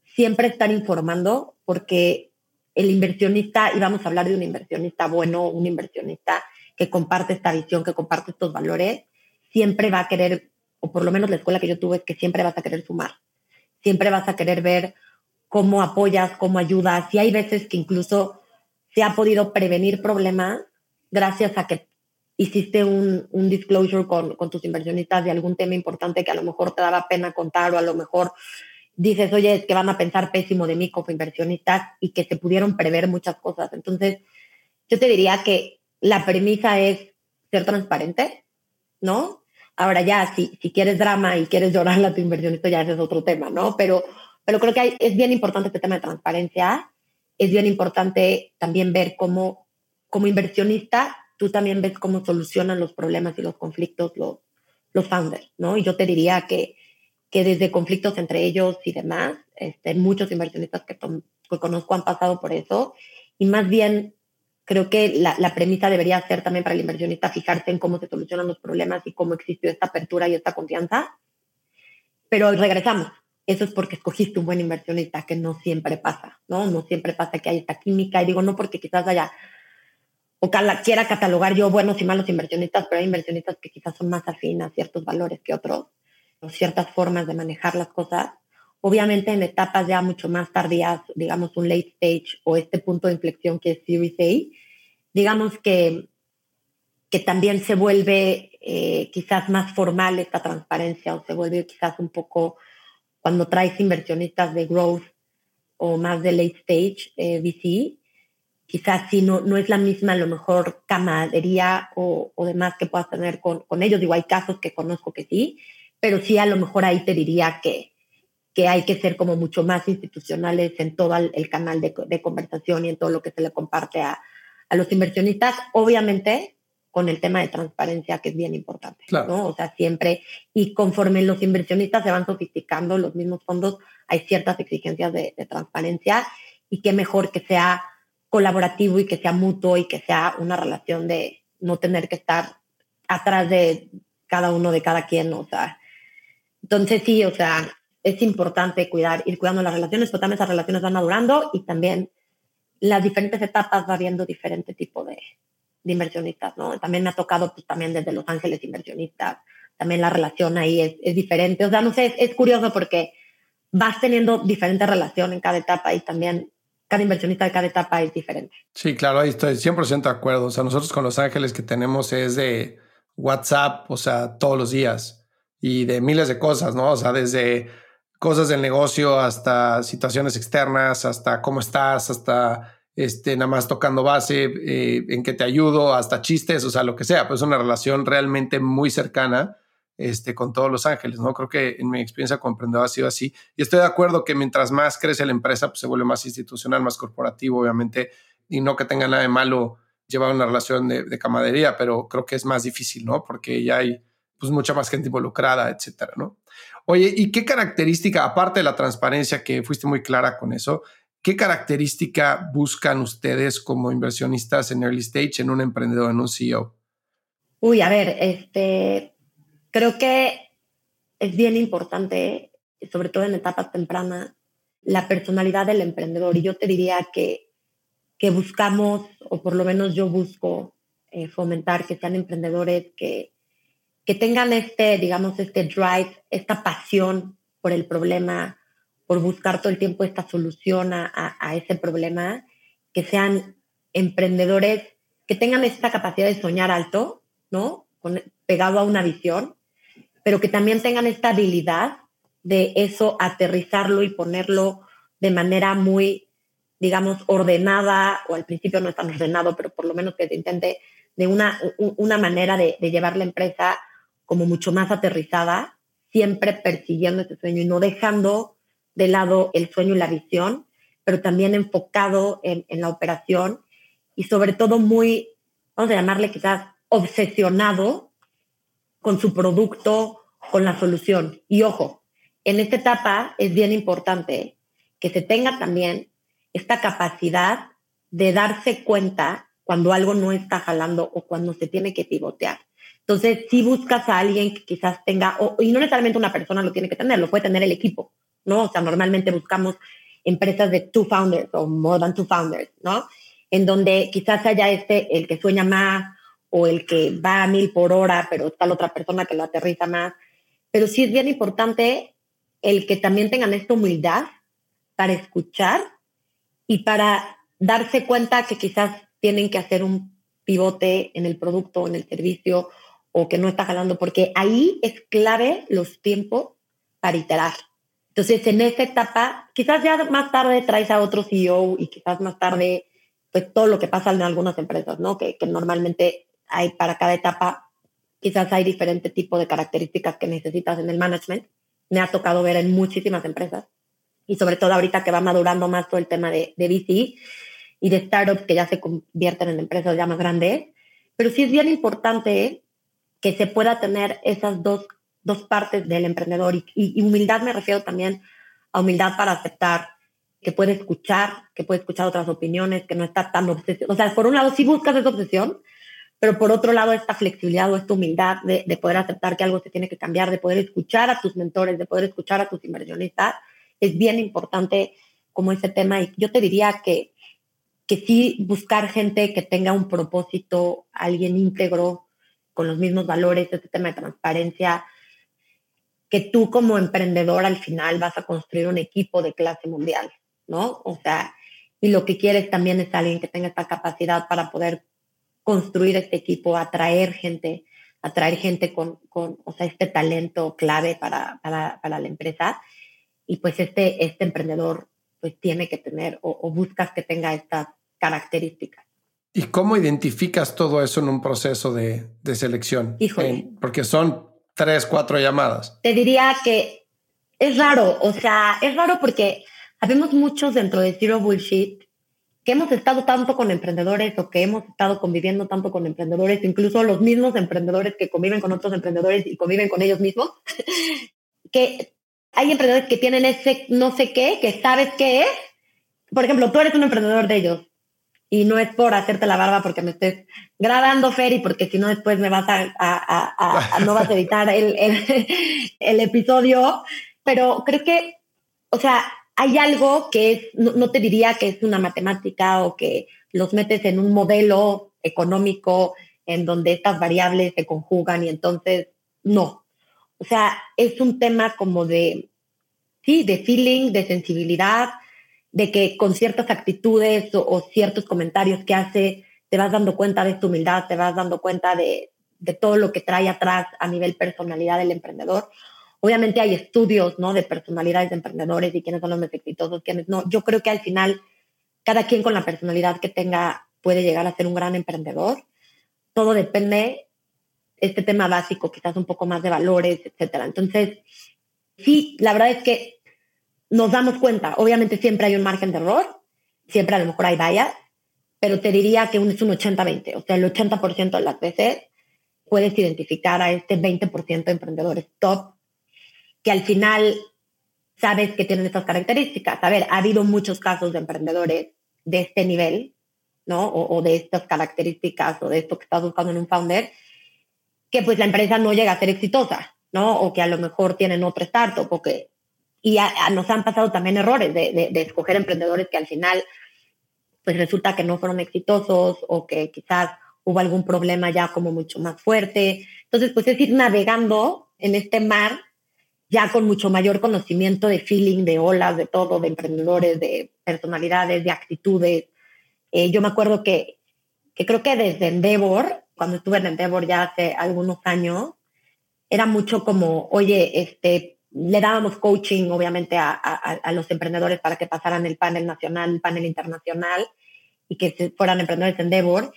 siempre estar informando porque el inversionista, y vamos a hablar de un inversionista bueno, un inversionista que comparte esta visión, que comparte estos valores, siempre va a querer, o por lo menos la escuela que yo tuve que siempre vas a querer sumar, siempre vas a querer ver cómo apoyas, cómo ayudas, y hay veces que incluso se ha podido prevenir problemas gracias a que hiciste un, un disclosure con, con, tus inversionistas de algún tema importante que a lo mejor te daba pena contar o a lo mejor dices, oye, es que van a pensar pésimo de mí como inversionistas y que se pudieron prever muchas cosas. Entonces, yo te diría que la premisa es ser transparente, ¿no? Ahora ya, si, si quieres drama y quieres llorarle a tu inversionista, ya ese es otro tema, ¿no? Pero, pero creo que es bien importante este tema de transparencia. Es bien importante también ver cómo, como inversionista, tú también ves cómo solucionan los problemas y los conflictos los, los founders, ¿no? Y yo te diría que que desde conflictos entre ellos y demás, este, muchos inversionistas que, conozco han pasado por eso y más bien creo que la, la, premisa debería ser también para el inversionista fijarse en cómo se solucionan los problemas y cómo existió esta apertura y esta confianza. Pero regresamos. Eso es porque escogiste un buen inversionista, que no siempre pasa, ¿no? No siempre pasa que hay esta química. Y digo, no porque quizás haya, o quiera catalogar yo buenos y malos inversionistas, pero hay inversionistas que quizás son más afines a ciertos valores que otros ciertas formas de manejar las cosas. Obviamente en etapas ya mucho más tardías, digamos un late stage o este punto de inflexión que es Series digamos que, que también se vuelve eh, quizás más formal esta transparencia o se vuelve quizás un poco cuando traes inversionistas de growth o más de late stage eh, VC, quizás si no, no es la misma a lo mejor camaradería o, o demás que puedas tener con, con ellos. Digo, hay casos que conozco que sí, pero sí a lo mejor ahí te diría que, que hay que ser como mucho más institucionales en todo el canal de, de conversación y en todo lo que se le comparte a, a los inversionistas. Obviamente, con el tema de transparencia, que es bien importante, ¿no? O sea, siempre, y conforme los inversionistas se van sofisticando, los mismos fondos, hay ciertas exigencias de, transparencia y qué mejor que sea colaborativo y que sea mutuo y que sea una relación de no tener que estar atrás de cada uno de cada quien, o sea. Entonces sí, o sea, es importante cuidar, ir cuidando las relaciones, pero también esas relaciones van madurando y también las diferentes etapas va viendo diferente tipo de, de inversionistas, ¿no? También me ha tocado, pues también desde Los Ángeles inversionistas, también la relación ahí es, es diferente. O sea, no sé, es, curioso porque vas teniendo diferente relación en cada etapa y también cada inversionista de cada etapa es diferente. Sí, claro, ahí estoy 100% de acuerdo. O sea, nosotros con Los Ángeles que tenemos es de WhatsApp, o sea, todos los días y de miles de cosas, ¿no? O sea, desde cosas del negocio hasta situaciones externas, hasta cómo estás, hasta este, nada más tocando base, eh, en que te ayudo, hasta chistes, o sea, lo que sea, pues es una relación realmente muy cercana este, con todos los ángeles, ¿no? Creo que en mi experiencia emprendedor ha sido así. Y estoy de acuerdo que mientras más crece la empresa, pues se vuelve más institucional, más corporativo, obviamente, y no que tenga nada de malo llevar una relación de, de camadería, pero creo que es más difícil, ¿no? Porque ya hay pues mucha más gente involucrada, etcétera, ¿no? Oye, ¿y qué característica, aparte de la transparencia, que fuiste muy clara con eso, ¿Qué característica buscan ustedes como inversionistas en early stage en un emprendedor, en un CEO? Uy, a ver, este, creo que es bien importante, sobre todo en etapas tempranas, la personalidad del emprendedor. Y yo te diría que, que buscamos, o por lo menos yo busco eh, fomentar que sean emprendedores que, que tengan este, digamos, este drive, esta pasión por el problema, por buscar todo el tiempo esta solución a, ese problema, que sean emprendedores que tengan esta capacidad de soñar alto, ¿no? pegado a una visión, pero que también tengan esta habilidad de eso aterrizarlo y ponerlo de manera muy, digamos, ordenada, o al principio no es tan ordenado, pero por lo menos que se intente de una, una manera de, de llevar la empresa como mucho más aterrizada, siempre persiguiendo ese sueño y no dejando de lado el sueño y la visión, pero también enfocado en, la operación y sobre todo muy, vamos a llamarle quizás, obsesionado con su producto, con la solución. Y ojo, en esta etapa es bien importante que se tenga también esta capacidad de darse cuenta cuando algo no está jalando o cuando se tiene que pivotear. Entonces, si buscas a alguien que quizás tenga, y no necesariamente una persona lo tiene que tener, lo puede tener el equipo, ¿no? O sea, normalmente buscamos empresas de two founders o more than two founders, ¿no? En donde quizás haya este, el que sueña más o el que va a mil por hora, pero está la otra persona que lo aterriza más. Pero sí es bien importante el que también tengan esta humildad para escuchar y para darse cuenta que quizás tienen que hacer un pivote en el producto, en el servicio o que no está jalando, porque ahí es clave los tiempos para iterar. Entonces, en esta etapa, quizás ya más tarde traes a otro CEO y quizás más tarde, pues todo lo que pasa en algunas empresas, ¿no? Que, que normalmente hay para cada etapa, quizás hay diferente tipo de características que necesitas en el management. Me ha tocado ver en muchísimas empresas y sobre todo ahorita que va madurando más todo el tema de, de VC y de startups que ya se convierten en empresas ya más grandes. Pero sí es bien importante que se pueda tener esas dos dos partes del emprendedor y, humildad me refiero también a humildad para aceptar que puede escuchar, que puede escuchar otras opiniones, que no está tan obsesionado. O sea, por un lado sí buscas esa obsesión, pero por otro lado esta flexibilidad o esta humildad de, de, poder aceptar que algo se tiene que cambiar, de poder escuchar a tus mentores, de poder escuchar a tus inversionistas, es bien importante como ese tema. Y yo te diría que, que sí buscar gente que tenga un propósito, alguien íntegro, con los mismos valores, este tema de transparencia, que tú como emprendedor al final vas a construir un equipo de clase mundial, ¿no? O sea, y lo que quieres también es alguien que tenga esta capacidad para poder construir este equipo, atraer gente, atraer gente con, con o sea, este talento clave para, para, para, la empresa. Y pues este, este emprendedor pues tiene que tener o, buscas que tenga estas características. ¿Y cómo identificas todo eso en un proceso de, de selección? Híjole. porque son tres, cuatro llamadas. Te diría que es raro, o sea, es raro porque habemos muchos dentro de Zero Bullshit que hemos estado tanto con emprendedores o que hemos estado conviviendo tanto con emprendedores, incluso los mismos emprendedores que conviven con otros emprendedores y conviven con ellos mismos, *laughs* que hay emprendedores que tienen ese no sé qué, que sabes qué es. Por ejemplo, tú eres un emprendedor de ellos y no es por hacerte la barba porque me estés grabando, Fer, y porque si no después me vas a, no vas a editar el, el, episodio, pero creo que, o sea, hay algo que es, no, te diría que es una matemática o que los metes en un modelo económico en donde estas variables se conjugan y entonces no. O sea, es un tema como de, sí, de feeling, de sensibilidad, de que con ciertas actitudes o, ciertos comentarios que hace, te vas dando cuenta de tu humildad, te vas dando cuenta de, de todo lo que trae atrás a nivel personalidad del emprendedor. Obviamente hay estudios, ¿no? De personalidades de emprendedores y quiénes son los más exitosos, quiénes no. Yo creo que al final, cada quien con la personalidad que tenga puede llegar a ser un gran emprendedor. Todo depende, este tema básico, quizás un poco más de valores, etcétera. Entonces, sí, la verdad es que nos damos cuenta. Obviamente siempre hay un margen de error, siempre a lo mejor hay vallas, pero te diría que es un 80-20. O sea, el 80% de las veces puedes identificar a este 20% de emprendedores top que al final sabes que tienen estas características. A ver, ha habido muchos casos de emprendedores de este nivel, ¿no? O, de estas características o de esto que estás buscando en un founder, que pues la empresa no llega a ser exitosa, ¿no? O que a lo mejor tienen otro startup o que... Y nos han pasado también errores de, de escoger emprendedores que al final pues resulta que no fueron exitosos o que quizás hubo algún problema ya como mucho más fuerte. Entonces, pues es ir navegando en este mar ya con mucho mayor conocimiento de feeling, de olas, de todo, de emprendedores, de personalidades, de actitudes. Eh, yo me acuerdo que, que creo que desde Endeavor, cuando estuve en Endeavor ya hace algunos años, era mucho como, oye, este, le dábamos coaching obviamente a, a, los emprendedores para que pasaran el panel nacional, el panel internacional y que fueran emprendedores en Endeavor.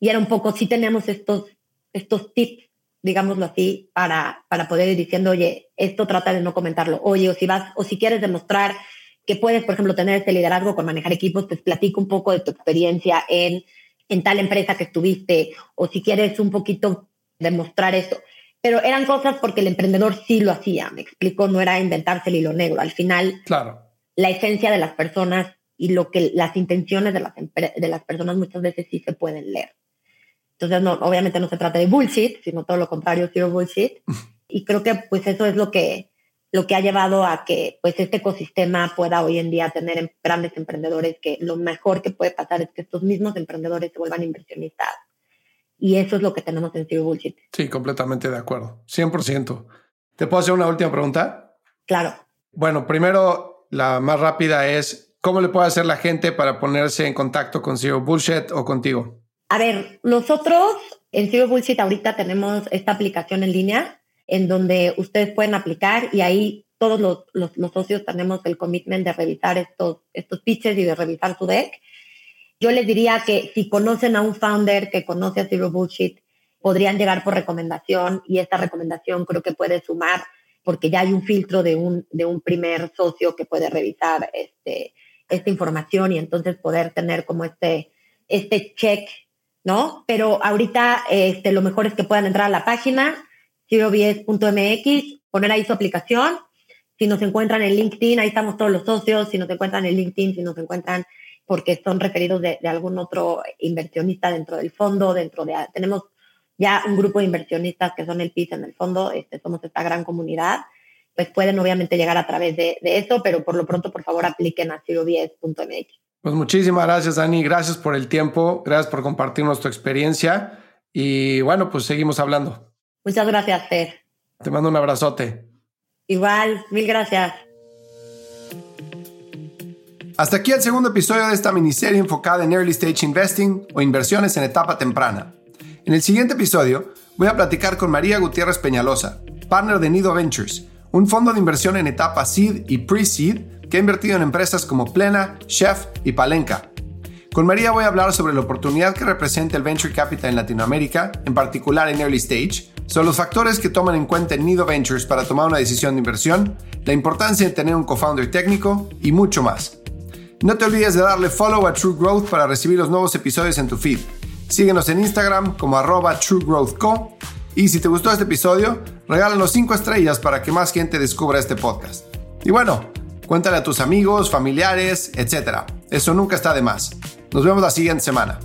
Y era un poco, sí teníamos estos, estos tips digámoslo así, para, para poder ir diciendo, oye, esto trata de no comentarlo. Oye, o si vas, o si quieres demostrar que puedes, por ejemplo, tener este liderazgo con manejar equipos, pues platico un poco de tu experiencia en, en tal empresa que estuviste, o si quieres un poquito demostrar eso. Pero eran cosas porque el emprendedor sí lo hacía, me explico, no era inventarse el hilo negro. Al final, claro. la esencia de las personas y lo que las intenciones de las, de las personas muchas veces sí se pueden leer. Entonces, no, obviamente no se trata de bullshit, sino todo lo contrario, zero bullshit. *laughs* Y creo que pues eso es lo que, lo que ha llevado a que pues este ecosistema pueda hoy en día tener em, grandes emprendedores, que lo mejor que puede pasar es que estos mismos emprendedores se vuelvan inversionistas. Y eso es lo que tenemos en Zero Bullshit. Sí, completamente de acuerdo. 100%. ¿Te puedo hacer una última pregunta? Claro. Bueno, primero, la más rápida es, ¿cómo le puede hacer la gente para ponerse en contacto con Zero Bullshit o contigo? A ver, nosotros en Zero Bullshit ahorita tenemos esta aplicación en línea en donde ustedes pueden aplicar y ahí todos los, los, socios tenemos el commitment de revisar estos, estos pitches y de revisar su deck. Yo les diría que si conocen a un founder que conoce a Zero Bullshit, podrían llegar por recomendación y esta recomendación creo que puede sumar porque ya hay un filtro de un, de un primer socio que puede revisar este, esta información y entonces poder tener como este, este check ¿no? Pero ahorita este, lo mejor es que puedan entrar a la página zerobies.mx, poner ahí su aplicación. Si nos encuentran en LinkedIn, ahí estamos todos los socios. Si nos encuentran en LinkedIn, si nos encuentran porque son referidos de, algún otro inversionista dentro del fondo, dentro de... Tenemos ya un grupo de inversionistas que son el PIS en el fondo, este, somos esta gran comunidad, pues pueden obviamente llegar a través de, de eso, pero por lo pronto, por favor, apliquen a zerobies.mx. Pues muchísimas gracias, Dani. Gracias por el tiempo. Gracias por compartirnos tu experiencia. Y bueno, pues seguimos hablando. Muchas gracias, Fer. Te mando un abrazote. Igual, mil gracias. Hasta aquí el segundo episodio de esta miniserie enfocada en Early Stage Investing o inversiones en etapa temprana. En el siguiente episodio voy a platicar con María Gutiérrez Peñalosa, partner de Nido Ventures, un fondo de inversión en etapa seed y pre-seed que ha invertido en empresas como Plena, Chef y Palenca. Con María voy a hablar sobre la oportunidad que representa el Venture Capital en Latinoamérica, en particular en Early Stage, sobre los factores que toman en cuenta en Nido Ventures para tomar una decisión de inversión, la importancia de tener un co-founder técnico y mucho más. No te olvides de darle follow a True Growth para recibir los nuevos episodios en tu feed. Síguenos en Instagram como arroba truegrowthco. Y si te gustó este episodio, regálanos 5 estrellas para que más gente descubra este podcast. Y bueno, cuéntale a tus amigos, familiares, etc. Eso nunca está de más. Nos vemos la siguiente semana.